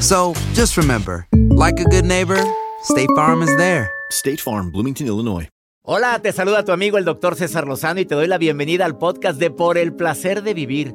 So just remember, like a good neighbor, State Farm is there. State Farm, Bloomington, Illinois. Hola, te saluda tu amigo el doctor César Lozano y te doy la bienvenida al podcast de Por el Placer de Vivir.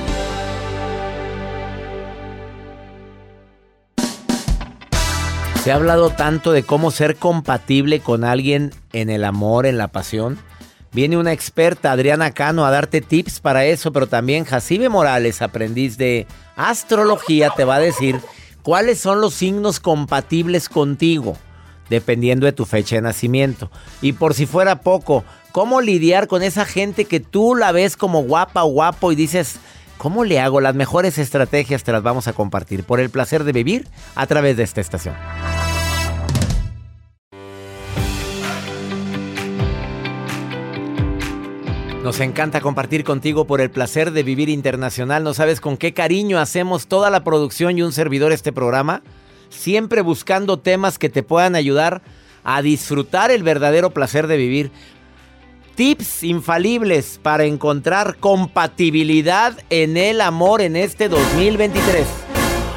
Se ha hablado tanto de cómo ser compatible con alguien en el amor, en la pasión. Viene una experta, Adriana Cano, a darte tips para eso, pero también Jacibe Morales, aprendiz de astrología, te va a decir cuáles son los signos compatibles contigo, dependiendo de tu fecha de nacimiento. Y por si fuera poco, cómo lidiar con esa gente que tú la ves como guapa o guapo y dices, ¿cómo le hago? Las mejores estrategias te las vamos a compartir por el placer de vivir a través de esta estación. Nos encanta compartir contigo por el placer de vivir internacional. No sabes con qué cariño hacemos toda la producción y un servidor este programa. Siempre buscando temas que te puedan ayudar a disfrutar el verdadero placer de vivir. Tips infalibles para encontrar compatibilidad en el amor en este 2023.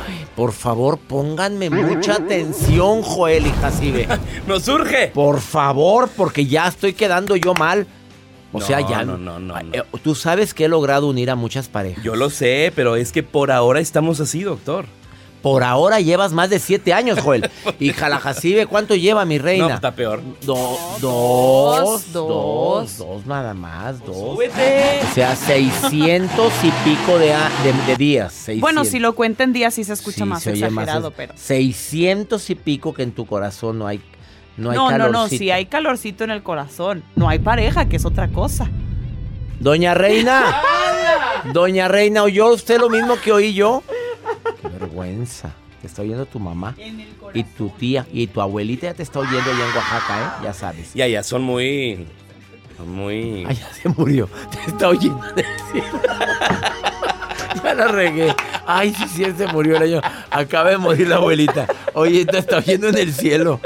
Ay, por favor, pónganme mucha atención, Joel y Jacibe. ¡Nos surge! Por favor, porque ya estoy quedando yo mal. O No, sea, ya no, no, no, Ay, no. eh, Tú sabes que he logrado unir a muchas parejas. Yo lo sé, pero es que por ahora estamos así, doctor. Por ahora llevas más de siete años, Joel. y Jalajacibe, ¿cuánto lleva mi No, reina? está peor. Do- dos, dos, dos. dos, nada más, dos. ¡Súbete! O sea, 600 y pico de, de- de días. 600. Bueno, si lo cuenta en días sí se escucha Sí, más se más exagerado, es- pero... 600 y pico que en tu corazón no hay, no hay No, no, si hay calorcito en el corazón. No hay pareja, que es otra cosa. Doña Reina. Doña Reina, ¿oyó usted lo mismo que oí yo? Qué vergüenza. Te está oyendo tu mamá. Y tu tía y tu abuelita ya te está oyendo allá en Oaxaca, ¿eh? Ya sabes. Ya, ya, son muy. Son muy. Ay, ya se murió. Te está oyendo decir. ya la regué. Ay, sí, sí, se murió el año. Acaba de morir la abuelita. Oye, te está oyendo en el cielo.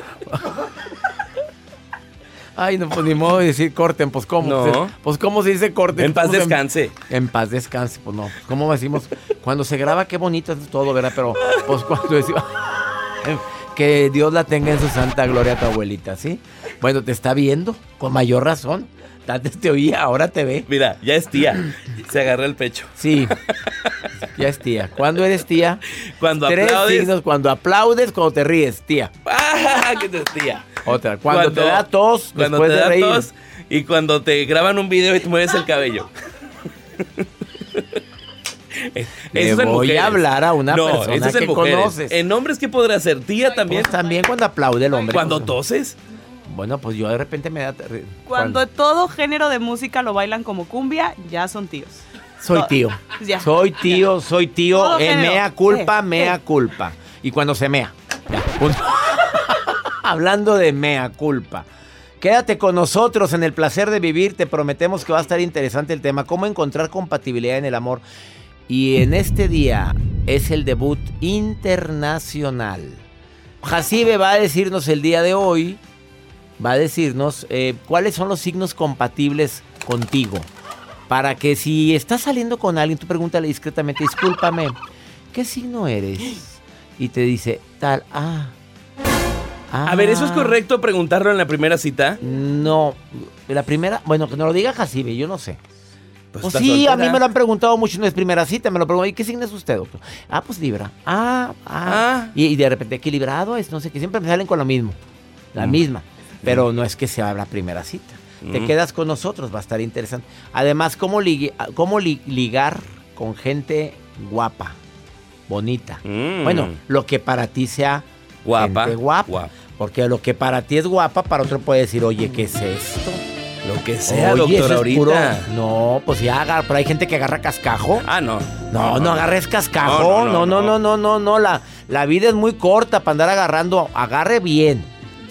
Ay, no, pues ni modo de decir corten, pues cómo. No. Pues cómo se dice corten. En paz ¿Cómo se- descanse. En paz descanse, pues no. ¿Cómo decimos? Cuando se graba, qué bonito es todo, ¿verdad? Pero, pues cuando decimos. Que Dios la tenga en su santa gloria tu abuelita, ¿sí? Bueno, te está viendo, con mayor razón. Antes te oía, ahora te ve. Mira, ya es tía. Se agarra el pecho. Sí, ya es tía. ¿Cuándo eres tía? Cuando Tres aplaudes. signos, cuando aplaudes, cuando te ríes, tía. ¡Ah! ¿Qué te tía? Otra, cuando, te da tos, Cuando después te de da reír. tos y cuando te graban un video y te mueves el cabello. Eso Le voy mujeres. a hablar a una no, persona eso es que mujeres. conoces. En hombres, ¿qué podrá ser? ¿Tía también? Pues también cuando aplaude el hombre. Cuando pues, toses. Bueno, pues yo de repente me da... Cuando todo género de música lo bailan como cumbia, ya son tíos. Soy tío. Ya. Soy tío, soy tío. Eh, mea culpa, Eh, mea eh. culpa. Y cuando se mea. Ya, punto. Hablando de mea culpa. Quédate con nosotros en el placer de vivir. Te prometemos que va a estar interesante el tema. Cómo encontrar compatibilidad en el amor. Y en este día es el debut internacional. Jacibe va a decirnos el día de hoy, va a decirnos eh, cuáles son los signos compatibles contigo. Para que si estás saliendo con alguien, tú pregúntale discretamente, discúlpame, ¿qué signo eres? Y te dice, tal, ah. A ver, ¿eso es ah. correcto preguntarlo en la primera cita? No, la primera, bueno, que nos lo diga Jacibe, yo no sé. Pues, está sí, a mí me lo han preguntado mucho, no es primera cita, me lo preguntan, ¿y qué signo es usted, doctor? Ah, pues Libra. Ah, ah. Ah. Y, y de repente, equilibrado es, no sé, que siempre me salen con lo mismo, la Mm. misma. Pero no es que sea la primera cita. Te quedas con nosotros, va a estar interesante. Además, ¿cómo, li- ligar con gente guapa, bonita? Mm. Bueno, lo que para ti sea Guapa, gente guapa. guapa. Porque lo que para ti es guapa, para otro puede decir, oye, ¿qué es esto? Lo que sea, Oye, doctor, es puro- ahorita. No, pues ya agarra, pero hay gente que agarra cascajo. Ah, no. No, no, agarres cascajo. No, no, no, no, no, no. La, la vida es muy corta para andar agarrando. Agarre bien.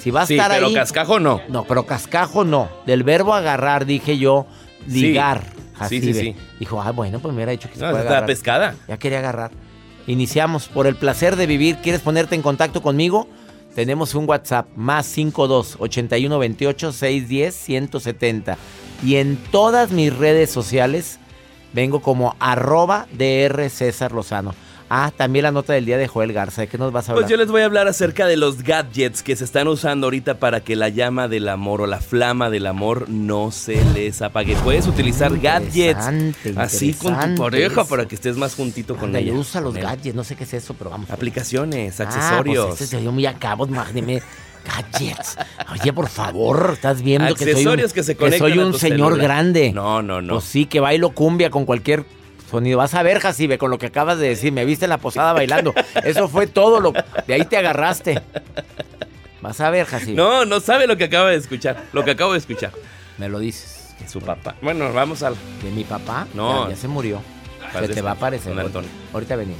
Si va a Sí, estar pero ahí. cascajo no. No, pero cascajo no. Del verbo agarrar, dije yo, ligar. Sí, sí, sí. Dijo, ah, bueno, pues me hubiera dicho que se No, puede agarrar. pescada. Ya quería agarrar. Iniciamos por el placer de vivir. ¿Quieres ponerte en contacto conmigo? Tenemos un WhatsApp más 52 81 28 610 170. Y en todas mis redes sociales vengo como arroba DR César Lozano. Ah, también la nota del día de Joel Garza. ¿De qué nos vas a hablar? Pues yo les voy a hablar acerca de los gadgets que se están usando ahorita para que la llama del amor o la flama del amor no se les apague. Puedes utilizar gadgets así con tu pareja eso. para que estés más juntito con ella. usa los gadgets, no sé qué es eso, pero vamos. Aplicaciones, Ah, accesorios. pues este se dio muy a cabo, imagíneme. Gadgets. Oye, por favor, estás viendo que soy un, Accesorios que se conectan soy un señor celular. grande. No, no, no. Pues sí, que bailo cumbia con cualquier sonido. Vas a ver, Jacibe, con lo que acabas de decir. Me viste en la posada bailando. Eso fue todo lo de ahí te agarraste. Vas a ver, Jacibe. No, no sabe lo que acaba de escuchar. Lo que acabo de escuchar. Me lo dices. Su papá. Bueno, vamos al. ¿De mi papá? No. Ya, ya se murió. Se te va a aparecer. Ahorita venimos.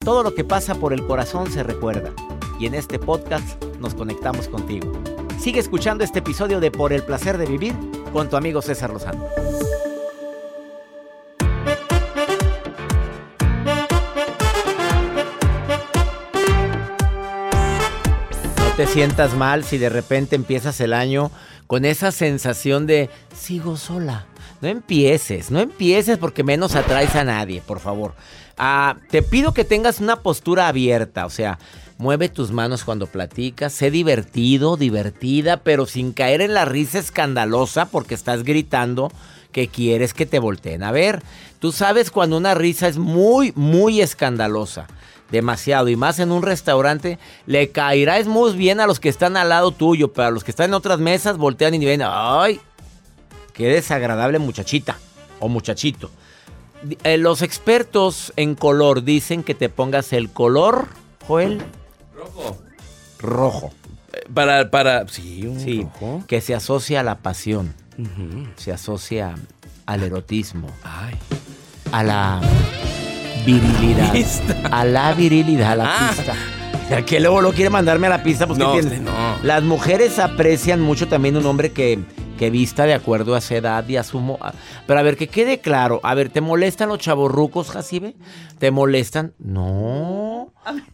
Todo lo que pasa por el corazón se recuerda. Y en este podcast nos conectamos contigo. Sigue escuchando este episodio de Por el placer de vivir con tu amigo César Lozano. No te sientas mal si de repente empiezas el año con esa sensación de sigo sola. No empieces, no empieces porque menos atraes a nadie, por favor. Ah, te pido que tengas una postura abierta, o sea, mueve tus manos cuando platicas, sé divertido, divertida, pero sin caer en la risa escandalosa porque estás gritando que quieres que te volteen a ver. Tú sabes cuando una risa es muy, muy escandalosa demasiado y más en un restaurante, le caerá es muy bien a los que están al lado tuyo, pero a los que están en otras mesas voltean y ven, ay, qué desagradable muchachita o muchachito. Eh, los expertos en color dicen que te pongas el color, Joel, Rojo. rojo, Eh, Para, para. Sí, un sí, rojo. que se asocia a la pasión, se asocia al erotismo, Ay. a la virilidad, Pista. a la virilidad, a la Ah. pista. Que luego lo quiere mandarme a la pista, pues ¿qué No, usted no. Las mujeres aprecian mucho también un hombre que, que vista de acuerdo a su edad y a su... Pero a ver, que quede claro. A ver, ¿te molestan los chavorrucos, Jacibe? ¿Te molestan? No.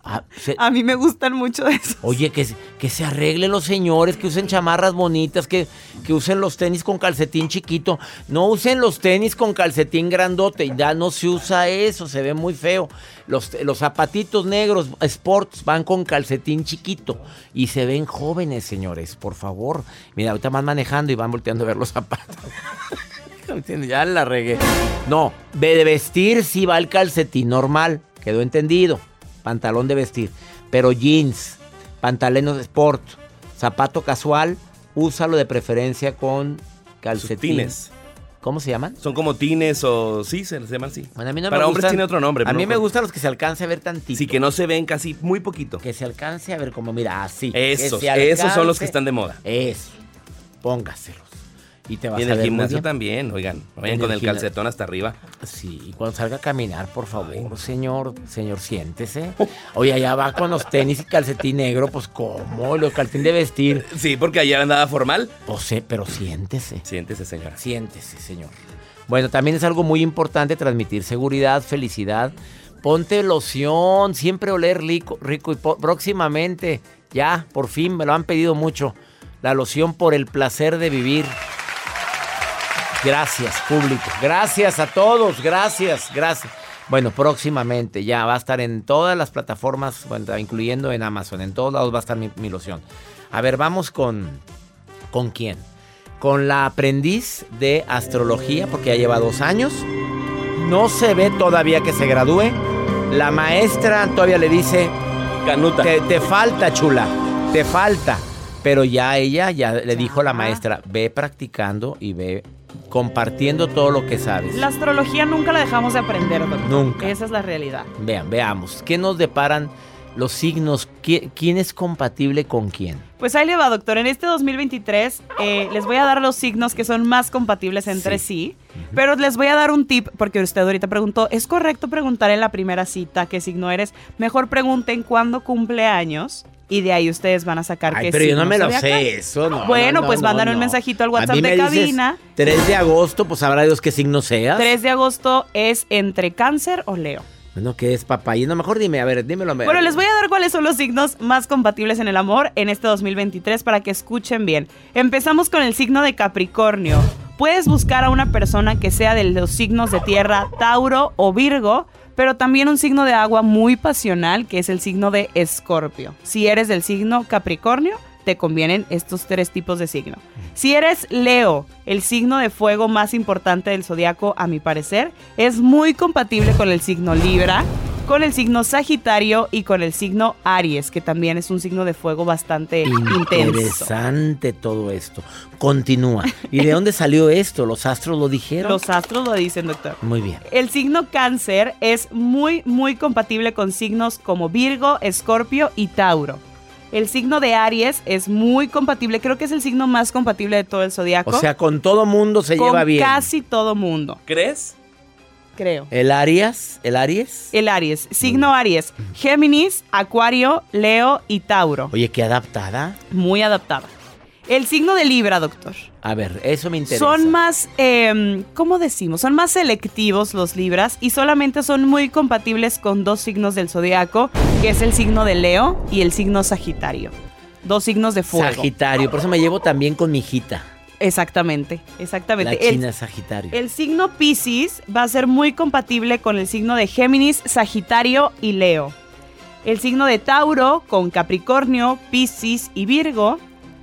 Ah, se- A mí me gustan mucho esos. Oye, que, se- que se arreglen los señores, que usen chamarras bonitas, que, que usen los tenis con calcetín chiquito. No usen los tenis con calcetín grandote. Ya no se usa eso, se ve muy feo. Los, los zapatitos negros, sports, van con calcetín chiquito. Y se ven jóvenes, señores, por favor. Mira, ahorita van manejando y van volteando a ver los zapatos. ya la regué. No, de vestir sí va el calcetín normal. Quedó entendido. Pantalón de vestir. Pero jeans, pantalones de sport, zapato casual, úsalo de preferencia con calcetín. Tines. ¿Cómo se llaman? Son como tines o... Sí, se les llaman así. Bueno, a mí no Para me hombres gustan- tiene otro nombre. A mí no me gustan los que se alcance a ver tantito. Sí, que no se ven casi muy poquito. Que se alcance a ver como, mira, así. que Esos, esos son los que están de moda. Eso. Póngaselos. Y te vas Y en a el gimnasio también, oigan. Vayan con el calcetón hasta arriba. Sí, y cuando salga a caminar, por favor, señor, señor, siéntese. Oye, allá va con los tenis y calcetín negro, pues ¿cómo? Los calcetín de vestir. Sí, porque ayer andaba formal. Pues sí, pero siéntese. Siéntese, señora. Siéntese, señor. Bueno, también es algo muy importante transmitir seguridad, felicidad. Ponte loción, siempre oler rico, rico y próximamente, ya, por fin, me lo han pedido mucho. La loción por el placer de vivir. Gracias, público. Gracias a todos. Gracias, gracias. Bueno, próximamente ya va a estar en todas las plataformas, incluyendo en Amazon. En todos lados va a estar mi, mi loción. A ver, vamos con. ¿Con quién? Con la aprendiz de astrología, porque ya lleva dos años. No se ve todavía que se gradúe. La maestra todavía le dice: Canuta. Te, te falta, chula. Te falta. Pero ya ella, ya le dijo la maestra: Ve practicando y ve compartiendo todo lo que sabes. La astrología nunca la dejamos de aprender, doctor. Nunca. Esa es la realidad. Vean, veamos. ¿Qué nos deparan los signos? ¿Qui- ¿Quién es compatible con quién? Pues ahí le va, doctor. En este 2023 eh, les voy a dar los signos que son más compatibles entre sí. Pero les voy a dar un tip, porque usted ahorita preguntó, ¿es correcto preguntar en la primera cita qué signo eres? Mejor pregunten cuándo cumple años y de ahí ustedes van a sacar Ay, qué pero yo no me lo sé eso, no. Bueno, no, no, pues no, mandan un no. mensajito al A WhatsApp mí me de dices cabina. 3 de agosto, pues sabrá Dios qué signo seas. 3 de agosto es entre cáncer o leo. Bueno, ¿qué es papayino? Mejor dime, a ver, dímelo. a ver. Bueno, les voy a dar cuáles son los signos más compatibles en el amor en este 2023 para que escuchen bien. Empezamos con el signo de Capricornio. Puedes buscar a una persona que sea de los signos de tierra, Tauro o Virgo, pero también un signo de agua muy pasional que es el signo de Escorpio. Si eres del signo Capricornio, te convienen estos tres tipos de signo. Si eres Leo, el signo de fuego más importante del zodiaco, a mi parecer, es muy compatible con el signo Libra, con el signo Sagitario y con el signo Aries, que también es un signo de fuego bastante intenso. Interesante todo esto. Continúa. ¿Y de dónde salió esto? ¿Los astros lo dijeron? Los astros lo dicen, doctor. Muy bien. El signo cáncer es muy, muy compatible con signos como Virgo, Escorpio y Tauro. El signo de Aries es muy compatible, creo que es el signo más compatible de todo el zodiaco. O sea, con todo mundo se con lleva bien. casi todo mundo, ¿Crees? Creo. ¿El Arias? ¿El Aries? El Aries, signo Aries, Géminis, Acuario, Leo y Tauro. Oye, qué adaptada. Muy adaptada. El signo de Libra, doctor. A ver, eso me interesa. Son más, eh, ¿cómo decimos? Son más selectivos los Libras y solamente son muy compatibles con dos signos del zodiaco, que es el signo de Leo y el signo Sagitario. Dos signos de fuego. Sagitario, por eso me llevo también con mi hijita. Exactamente, exactamente. La El- china Sagitario. El signo Pisces va a ser muy compatible con el signo de Géminis, Sagitario y Leo. El signo de Tauro con Capricornio, Pisces y Virgo.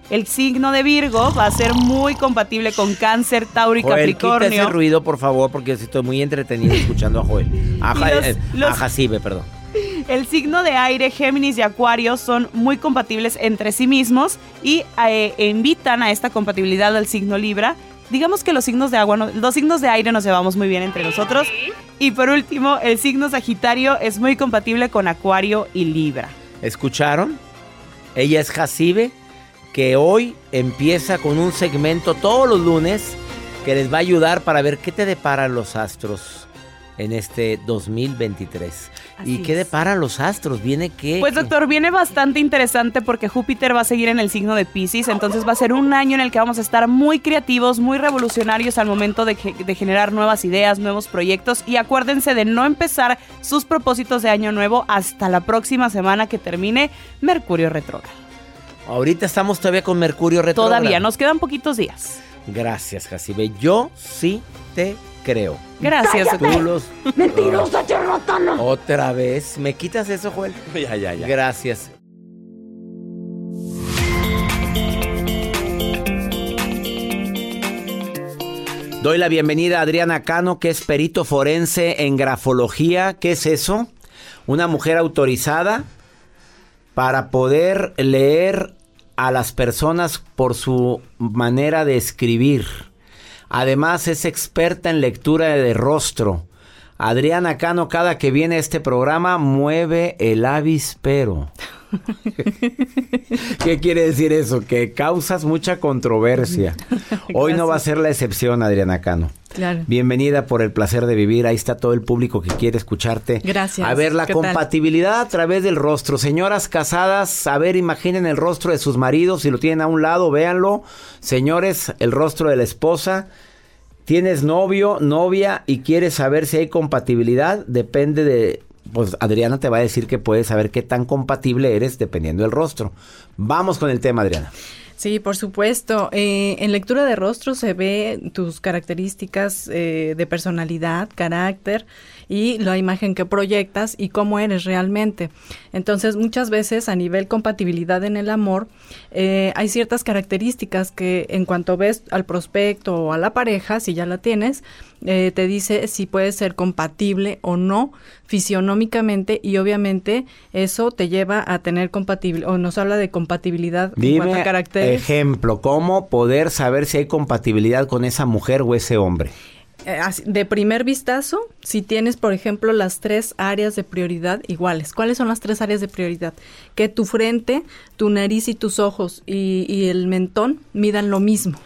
El signo de Virgo va a ser muy compatible con Cáncer, Tauro y Joel, quita ese Capricornio. ruido, por favor, porque estoy muy entretenido escuchando a Joel. A, los- eh, los- a Jacibe, perdón. El signo de aire, Géminis y Acuario son muy compatibles entre sí mismos y eh, invitan a esta compatibilidad al signo Libra. Digamos que los signos de agua, no- los signos de aire nos llevamos muy bien entre nosotros. Y por último, el signo Sagitario es muy compatible con Acuario y Libra. ¿Escucharon? Ella es Jacibe, que hoy empieza con un segmento todos los lunes que les va a ayudar para ver qué te deparan los astros en este 2023. ¿Y qué deparan los astros? ¿Viene qué? Pues doctor, viene bastante interesante porque Júpiter va a seguir en el signo de Pisces, entonces va a ser un año en el que vamos a estar muy creativos, muy revolucionarios al momento de, de generar nuevas ideas, nuevos proyectos y acuérdense de no empezar sus propósitos de año nuevo hasta la próxima semana que termine Mercurio retrógrado. Ahorita estamos todavía con Mercurio retrógrado. Todavía, nos quedan poquitos días. Gracias, Jacibe. Yo sí te creo. Gracias, Tú los... ¡Mentirosa charlatana! Otra vez. ¿Me quitas eso, Joel? Ya, ya, ya. Gracias. Doy la bienvenida a Adriana Cano, que es perito forense en grafología. ¿Qué es eso? Una mujer autorizada para poder leer a las personas por su manera de escribir. Además es experta en lectura de rostro. Adriana Cano, cada que viene a este programa, mueve el avispero. ¿Qué quiere decir eso? Que causas mucha controversia. Hoy no va a ser la excepción, Adriana Cano. Claro. Bienvenida por el placer de vivir. Ahí está todo el público que quiere escucharte. Gracias. A ver la compatibilidad a través del rostro. Señoras casadas, a ver, imaginen el rostro de sus maridos. Si lo tienen a un lado, véanlo. Señores, el rostro de la esposa. Tienes novio, novia y quieres saber si hay compatibilidad. Depende de. Pues Adriana te va a decir que puedes saber qué tan compatible eres dependiendo del rostro. Vamos con el tema, Adriana. Sí, por supuesto. Eh, en lectura de rostro se ve tus características eh, de personalidad, carácter y la imagen que proyectas y cómo eres realmente. Entonces, muchas veces a nivel compatibilidad en el amor, eh, hay ciertas características que en cuanto ves al prospecto o a la pareja, si ya la tienes, eh, te dice si puede ser compatible o no fisionómicamente y obviamente eso te lleva a tener compatibilidad o nos habla de compatibilidad en cuanto a Dime caracteres. ejemplo, ¿cómo poder saber si hay compatibilidad con esa mujer o ese hombre? Eh, de primer vistazo, si tienes, por ejemplo, las tres áreas de prioridad iguales. ¿Cuáles son las tres áreas de prioridad? Que tu frente, tu nariz y tus ojos y, y el mentón midan lo mismo.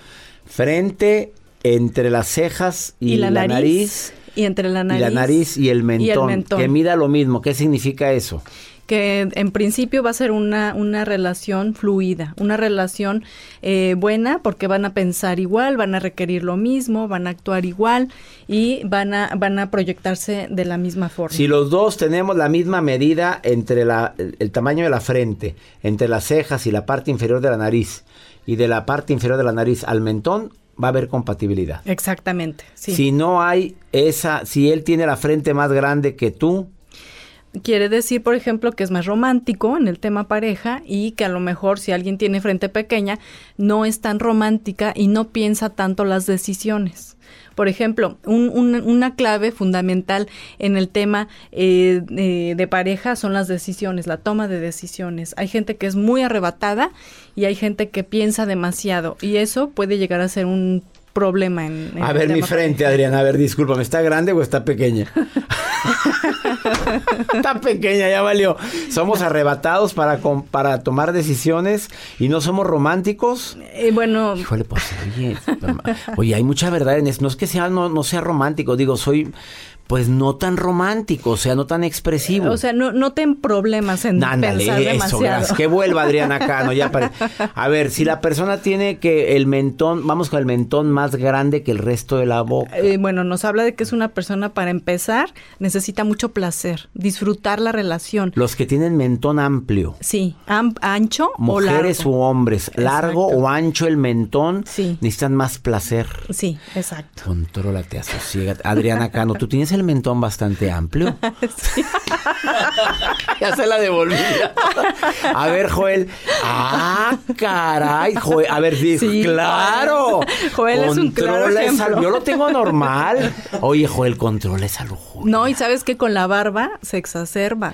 Frente entre las cejas y, la, nariz, y entre la y nariz la nariz y el mentón, mentón. que mida lo mismo. ¿Qué significa eso? Que en principio va a ser una, una relación fluida, una relación eh, buena porque van a pensar igual, van a requerir lo mismo, van a actuar igual y van a, van a proyectarse de la misma forma. Si los dos tenemos la misma medida entre la, el, el tamaño de la frente, entre las cejas y la parte inferior de la nariz, y de la parte inferior de la nariz al mentón, va a haber compatibilidad. Exactamente, sí. Si no hay esa, si él tiene la frente más grande que tú, Quiere decir, por ejemplo, que es más romántico en el tema pareja y que a lo mejor si alguien tiene frente pequeña, no es tan romántica y no piensa tanto las decisiones. Por ejemplo, un- un- una clave fundamental en el tema eh, eh, de pareja son las decisiones, la toma de decisiones. Hay gente que es muy arrebatada y hay gente que piensa demasiado y eso puede llegar a ser un problema en, en A ver, mi frente, Adriana, a ver, discúlpame, ¿está grande o está pequeña? está pequeña, ya valió. Somos arrebatados para, com- para tomar decisiones y no somos románticos. Eh, bueno, Híjole, pues, oye, oye, hay mucha verdad en eso. No es que sea, no, no sea romántico, digo, soy, pues, no tan romántico, o sea, no tan expresivo. o sea, no, no ten problemas en Ándale, pensar eso, demasiado. gracias. Que vuelva Adriana Cano. Ya pare- A ver, si la persona tiene que el mentón, vamos con el mentón más grande que el resto de la boca. Eh, bueno, nos habla de que es una persona, para empezar, necesita mucho placer, disfrutar la relación. Los que tienen mentón amplio. Sí, am- ancho Mujeres o largo. u hombres, largo o ancho el mentón, Sí. necesitan más placer. Sí, exacto. Contrólate, asosiégate. Adriana Cano, ¿tú tienes el mentón bastante amplio? ya se la devolví. A ver, Joel. Ah, caray, Joel. A ver, sí, claro. Joel es un claro ejemplo. Yo lo tengo normal. Oye, Joel, controla esa lujuria. No, y sabes que con la barba se exacerba.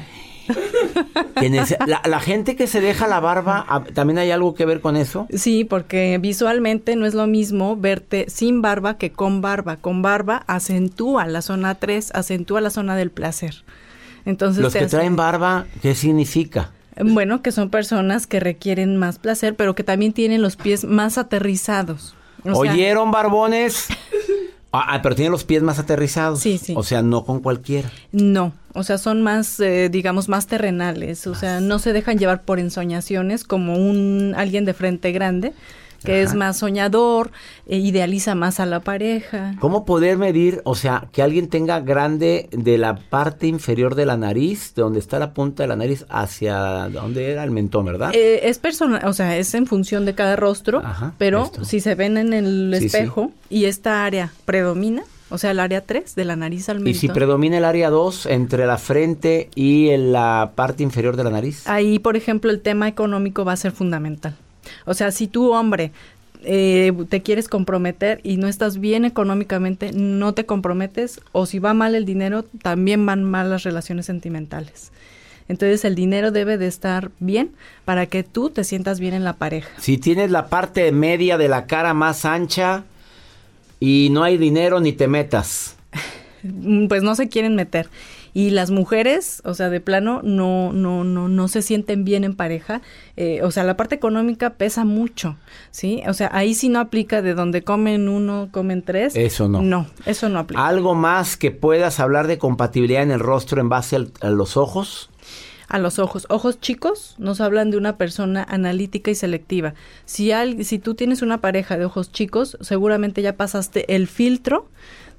La, la gente que se deja la barba, ah, ¿también hay algo que ver con eso? Sí, porque visualmente no es lo mismo verte sin barba que con barba. Con barba acentúa la zona 3, acentúa la zona del placer. Entonces Los que hace- traen barba, ¿qué significa? Bueno, que son personas que requieren más placer, pero que también tienen los pies más aterrizados. O sea, ¿Oyeron, barbones? Ah, ah, pero tiene los pies más aterrizados. Sí, sí. O sea, no con cualquiera. No, o sea, son más, eh, digamos, más terrenales, o sea, no se dejan llevar por ensoñaciones como un alguien de frente grande, que es más soñador, e idealiza más a la pareja. ¿Cómo poder medir, o sea, que alguien tenga grande de la parte inferior de la nariz, de donde está la punta de la nariz, hacia donde era el mentón, verdad? Eh, es personal, o sea, es en función de cada rostro, Ajá, pero esto. si se ven en el Sí, sí. espejo y esta área predomina, o sea, el área 3 de la nariz al y mentón. si predomina el área 2 entre la frente y en la parte inferior de la nariz. Ahí, por ejemplo, el tema económico va a ser fundamental. O sea, si tú, hombre, eh, te quieres comprometer y no estás bien económicamente, no te comprometes, o si va mal el dinero, también van mal las relaciones sentimentales. Entonces el dinero debe de estar bien para que tú te sientas bien en la pareja. Si tienes la parte media de la cara más ancha y no hay dinero ni te metas. Pues no se quieren meter. Y las mujeres, o sea, de plano, no, no, no, no se sienten bien en pareja. Eh, o sea, la parte económica pesa mucho, ¿sí? O sea, ahí sí no aplica de donde comen uno, comen tres. Eso no. No, eso no aplica. Algo más que puedas hablar de compatibilidad en el rostro en base al- a los ojos. A los ojos. Ojos chicos nos hablan de una persona analítica y selectiva. Si, al- si tú tienes una pareja de ojos chicos, seguramente ya pasaste el filtro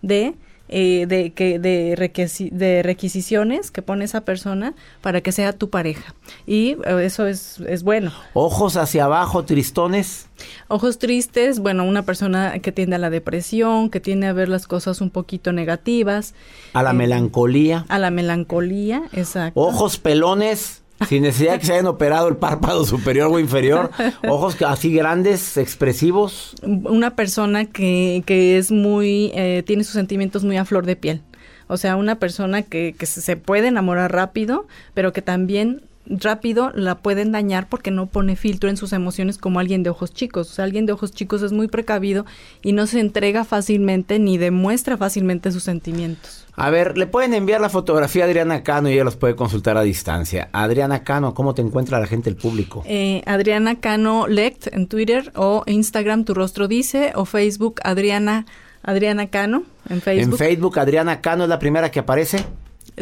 de, eh, de, que, de, requisi- de requisiciones que pone esa persona para que sea tu pareja. Y eh, eso es, es bueno. Ojos hacia abajo, tristones. Ojos tristes, bueno, una persona que tiende a la depresión, que tiende a ver las cosas un poquito negativas. A la Eh, melancolía. A la melancolía, exacto. Ojos pelones. Sin necesidad que se hayan operado el párpado superior o inferior. Ojos así grandes, expresivos. una persona que, que es muy, eh, tiene sus sentimientos muy a flor de piel. O sea, una persona que, que se puede enamorar rápido, pero que también rápido la pueden dañar porque no pone filtro en sus emociones como alguien de ojos chicos. O sea, alguien de ojos chicos es muy precavido y no se entrega fácilmente ni demuestra fácilmente sus sentimientos. A ver, le pueden enviar la fotografía a Adriana Cano y ella los puede consultar a distancia. Adriana Cano, ¿cómo te encuentra la gente, el público? Eh, Adriana Cano Lect en Twitter o Instagram Tu Rostro Dice o Facebook Adriana, Adriana Cano en Facebook. En Facebook, Adriana Cano es la primera que aparece.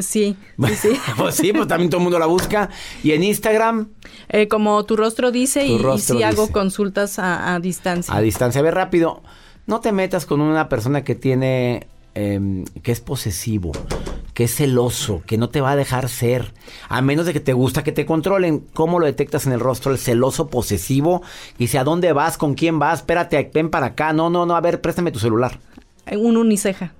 Sí, sí, sí. pues sí, pues también todo el mundo la busca. Y en Instagram, Eh, como tu rostro dice Tu y, y rostro sí hago consultas a, a distancia. a distancia. A ver, rápido. No te metas con una persona que tiene. em, que es posesivo, que es celoso, que no te va a dejar ser. A menos de que te gusta que te controlen. ¿Cómo lo detectas en el rostro? El celoso posesivo. Dice, ¿a dónde vas? ¿Con quién vas? Espérate, ven para acá. No, no, no. A ver, préstame tu celular. Un uniceja.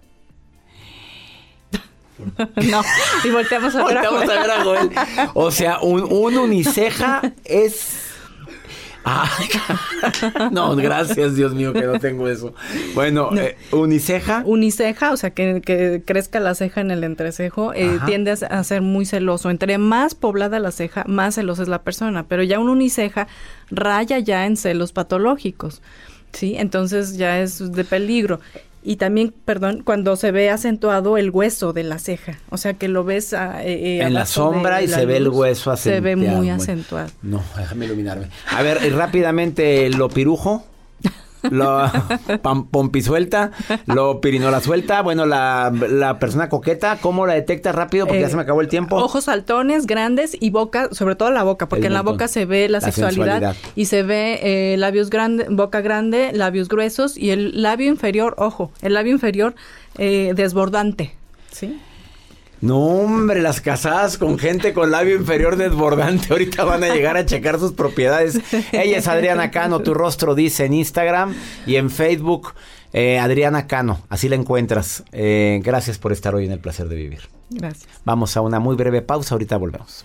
no, y volteamos a ver a Volteamos a ver a Joel. O sea, un, un uniceja es. Ay, no, gracias, Dios mío, que no tengo eso. Bueno, eh, uniceja. Uniceja, o sea, que, que crezca la ceja en el entrecejo, eh, tiende a, a ser muy celoso. Entre más poblada la ceja, más celosa es la persona. Pero ya un uniceja raya ya en celos patológicos. ¿Sí? Entonces ya es de peligro. Y también, perdón, cuando se ve acentuado el hueso de la ceja. O sea, que lo ves ah, eh, eh, En la sombra de y la se ve el hueso Se ve acentuado. muy Bueno. acentuado. No, déjame iluminarme. A ver, rápidamente, lo pirujo. Lo pompisuelta, lo pirinola suelta, bueno, la, la persona coqueta, ¿cómo la detecta rápido? Porque ya Eh, se me acabó el tiempo. Ojos saltones, grandes y boca, sobre todo la boca, porque El en la boca se ve la, La sexualidad, sensualidad. y se ve eh, labios grandes, boca grande, labios gruesos y el labio inferior, ojo, el labio inferior eh, desbordante, ¿sí? No, hombre, las casadas con gente con labio inferior desbordante ahorita van a llegar a checar sus propiedades. Ella es Adriana Cano, tu rostro dice en Instagram y en Facebook, eh, Adriana Cano, así la encuentras. Eh, gracias por estar hoy en el placer de vivir. Gracias. Vamos a una muy breve pausa, ahorita volvemos.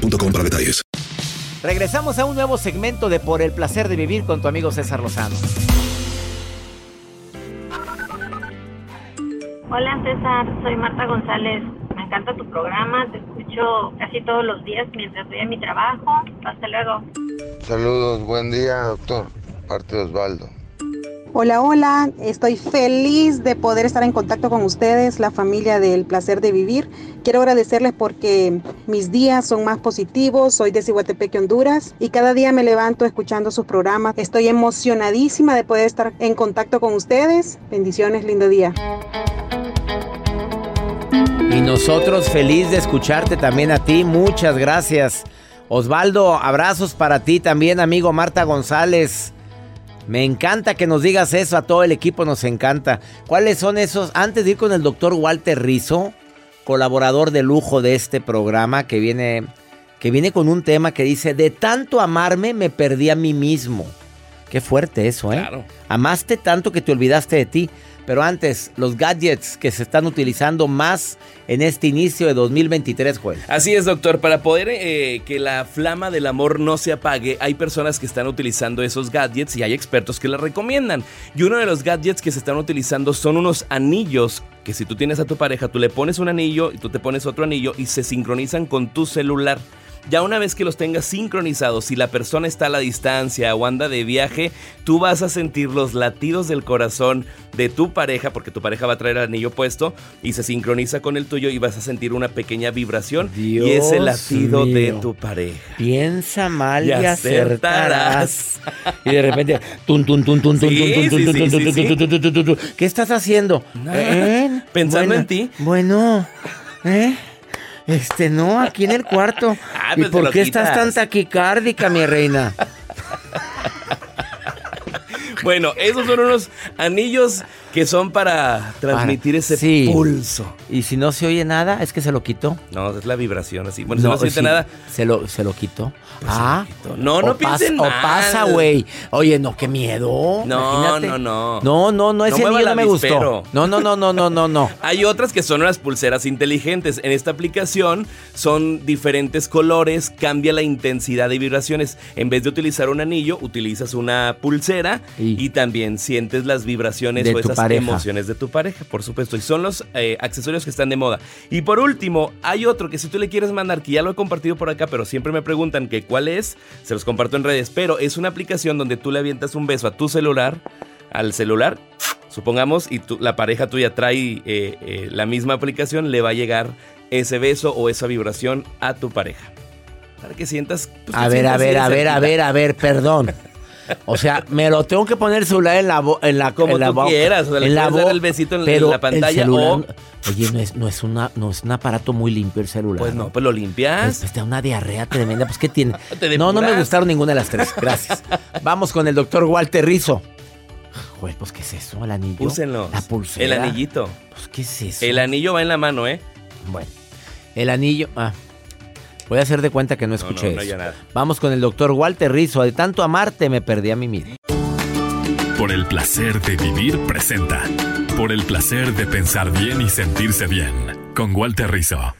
boostmobile.com para detalles. Regresamos a un nuevo segmento de Por el placer de vivir con tu amigo César Lozano. Hola César, soy Marta González. Me encanta tu programa, te escucho casi todos los días mientras voy a mi trabajo. Hasta luego. Saludos, buen día, doctor. Parte de Osvaldo. Hola, hola, estoy feliz de poder estar en contacto con ustedes, la familia del placer de vivir. Quiero agradecerles porque mis días son más positivos, soy de Cihuatepeque, Honduras, y cada día me levanto escuchando sus programas. Estoy emocionadísima de poder estar en contacto con ustedes. Bendiciones, lindo día. Y nosotros feliz de escucharte también a ti. Muchas gracias. Osvaldo, abrazos para ti también, amigo Marta González. Me encanta que nos digas eso, a todo el equipo nos encanta. ¿Cuáles son esos? Antes de ir con el doctor Walter Rizzo, colaborador de lujo de este programa, que viene, que viene con un tema que dice, de tanto amarme me perdí a mí mismo. Qué fuerte eso, ¿eh? Claro. Amaste tanto que te olvidaste de ti. Pero antes, los gadgets que se están utilizando más en este inicio de 2023, Joel. Así es, doctor. Para poder eh, que la flama del amor no se apague, hay personas que están utilizando esos gadgets y hay expertos que la recomiendan. Y uno de los gadgets que se están utilizando son unos anillos que si tú tienes a tu pareja, tú le pones un anillo y tú te pones otro anillo y se sincronizan con tu celular. Ya una vez que los tengas sincronizados, si la persona está a la distancia o anda de viaje, tú vas a sentir los latidos del corazón de tu pareja, porque tu pareja va a traer el anillo puesto y se sincroniza con el tuyo y vas a sentir una pequeña vibración y es el latido de tu pareja. Piensa mal y, Y acertarás. Y de repente, tun, tun, tun, tun, tun. ¿Qué estás haciendo? ¿Eh? Pensando Bueno, en ti. Bueno, ¿eh? Este, no, aquí en el cuarto. Ah, ¿Y pues por qué estás tan taquicárdica, mi reina? Bueno, esos son unos anillos que son para transmitir Para- ese sí. pulso. Y si no se oye nada, es que se lo quitó. No, es la vibración así. Bueno, si no, se siente sí, nada. Se lo, se lo quitó. ah, No, no o piensen pasa- mal. O pasa, güey. Oye, no, qué miedo. No, imagínate. no, no. No, no, no, ese el no me gustó. No, no, no, no, no, no, no. Hay otras que son las pulseras inteligentes. En esta aplicación son diferentes colores, cambia la intensidad de vibraciones. En vez de utilizar un anillo, utilizas una pulsera y, también sientes las vibraciones De o esas pareja. emociones de tu pareja, por supuesto. Y son los eh, accesorios que están de moda. Y por último, hay otro que si tú le quieres mandar, que ya lo he compartido por acá, pero siempre me preguntan que cuál es, se los comparto en redes, pero es una aplicación donde tú le avientas un beso a tu celular, al celular, supongamos, y tú- la pareja tuya trae eh, eh, la misma aplicación, le va a llegar ese beso o esa vibración a tu pareja. Para que sientas... pues, A te ver, a sientas ver, a ver, a ver, a ver, perdón. O sea, me lo tengo que poner el celular en la en la Como en la tú boca, quieras, o sea, en la dar el besito en- en pero la pantalla el celular, o- Oye, no es, no es una no es un aparato muy limpio el celular. Pues no, pues lo limpias. Pues, pues, te da una diarrea tremenda, pues ¿qué tiene? No, no me gustaron ninguna de las tres. Gracias. Vamos con el doctor Walter Rizzo. Güey, pues ¿qué es eso? El anillo. Úsenlos. La pulsera. El anillito. Pues ¿qué es eso? El anillo va en la mano, ¿eh? Bueno. El anillo. Ah. Voy a hacer de cuenta que no escuché no, no eso. Vamos con el doctor Walter Rizzo. De tanto amarte me perdí a mí mismo. Por el placer de vivir presenta. Por el placer de pensar bien y sentirse bien. Con Walter Rizzo.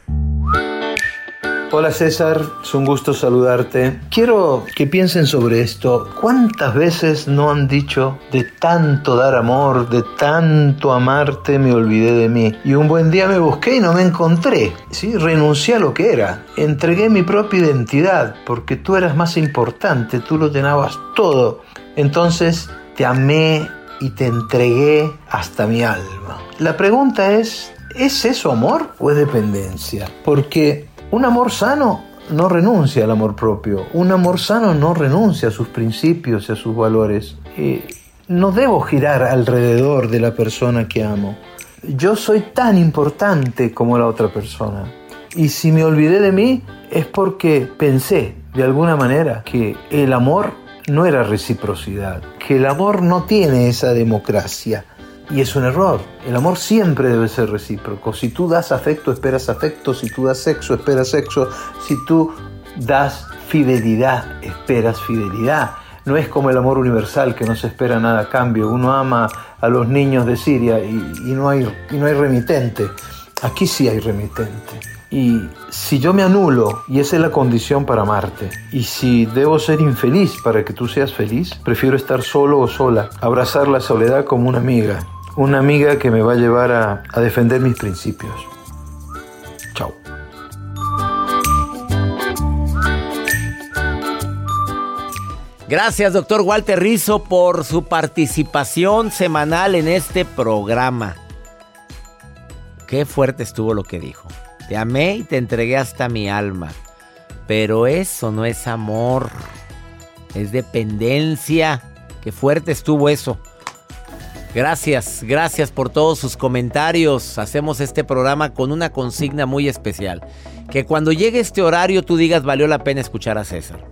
Hola César, es un gusto saludarte. Quiero que piensen sobre esto. ¿Cuántas veces no han dicho de tanto dar amor, de tanto amarte, me olvidé de mí? Y un buen día me busqué y no me encontré. ¿sí? Renuncié a lo que era. Entregué mi propia identidad porque tú eras más importante, tú lo llenabas todo. Entonces te amé y te entregué hasta mi alma. La pregunta es, ¿es eso amor o es dependencia? Porque un amor sano no renuncia al amor propio. Un amor sano no renuncia a sus principios y a sus valores. Eh, no debo girar alrededor de la persona que amo. Yo soy tan importante como la otra persona. Y si me olvidé de mí es porque pensé de alguna manera que el amor no era reciprocidad, que el amor no tiene esa democracia. Y es un error. El amor siempre debe ser recíproco. Si tú das afecto, esperas afecto. Si tú das sexo, esperas sexo. Si tú das fidelidad, esperas fidelidad. No es como el amor universal que no se espera nada a cambio. Uno ama a los niños de Siria y, no, hay, y no hay remitente. Aquí sí hay remitente. Y si yo me anulo, y esa es la condición para amarte, y si debo ser infeliz para que tú seas feliz, prefiero estar solo o sola, abrazar la soledad como una amiga, una amiga que me va a llevar a, defender mis principios. Chao. Gracias, doctor Walter Rizzo, por su participación semanal en este programa. Qué fuerte estuvo lo que dijo. Te amé y te entregué hasta mi alma. Pero eso no es amor. Es dependencia. Qué fuerte estuvo eso. Gracias, gracias por todos sus comentarios. Hacemos este programa con una consigna muy especial. Que cuando llegue este horario tú digas valió la pena escuchar a César.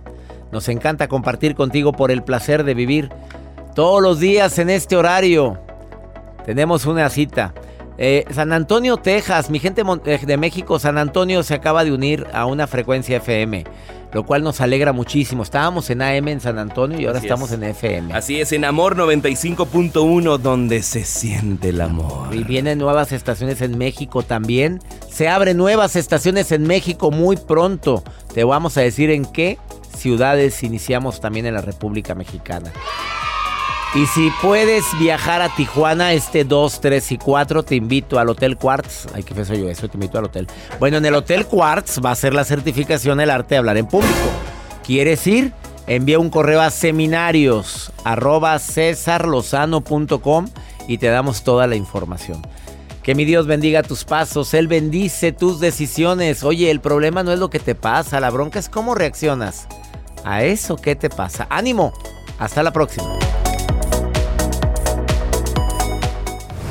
Nos encanta compartir contigo por el placer de vivir todos los días en este horario. Tenemos una cita. Eh, San Antonio, Texas, mi gente eh, de México, San Antonio se acaba de unir a una frecuencia FM, lo cual nos alegra muchísimo. Estábamos en AM en San Antonio y ahora estamos en FM. Así es, en Amor 95.1, donde se siente el amor. Y vienen nuevas estaciones en México también. Se abren nuevas estaciones en México muy pronto. Te vamos a decir en qué ciudades iniciamos también en la República Mexicana. Y si puedes viajar a Tijuana este 2, 3 y 4, te invito al Hotel Quartz. Ay, qué feo yo eso, te invito al hotel. Bueno, en el Hotel Quartz va a ser la certificación El arte de hablar en público. ¿Quieres ir? Envía un correo a seminarios y te damos toda la información. Que mi Dios bendiga tus pasos, Él bendice tus decisiones. Oye, el problema no es lo que te pasa, la bronca es cómo reaccionas a eso que te pasa. Ánimo, hasta la próxima.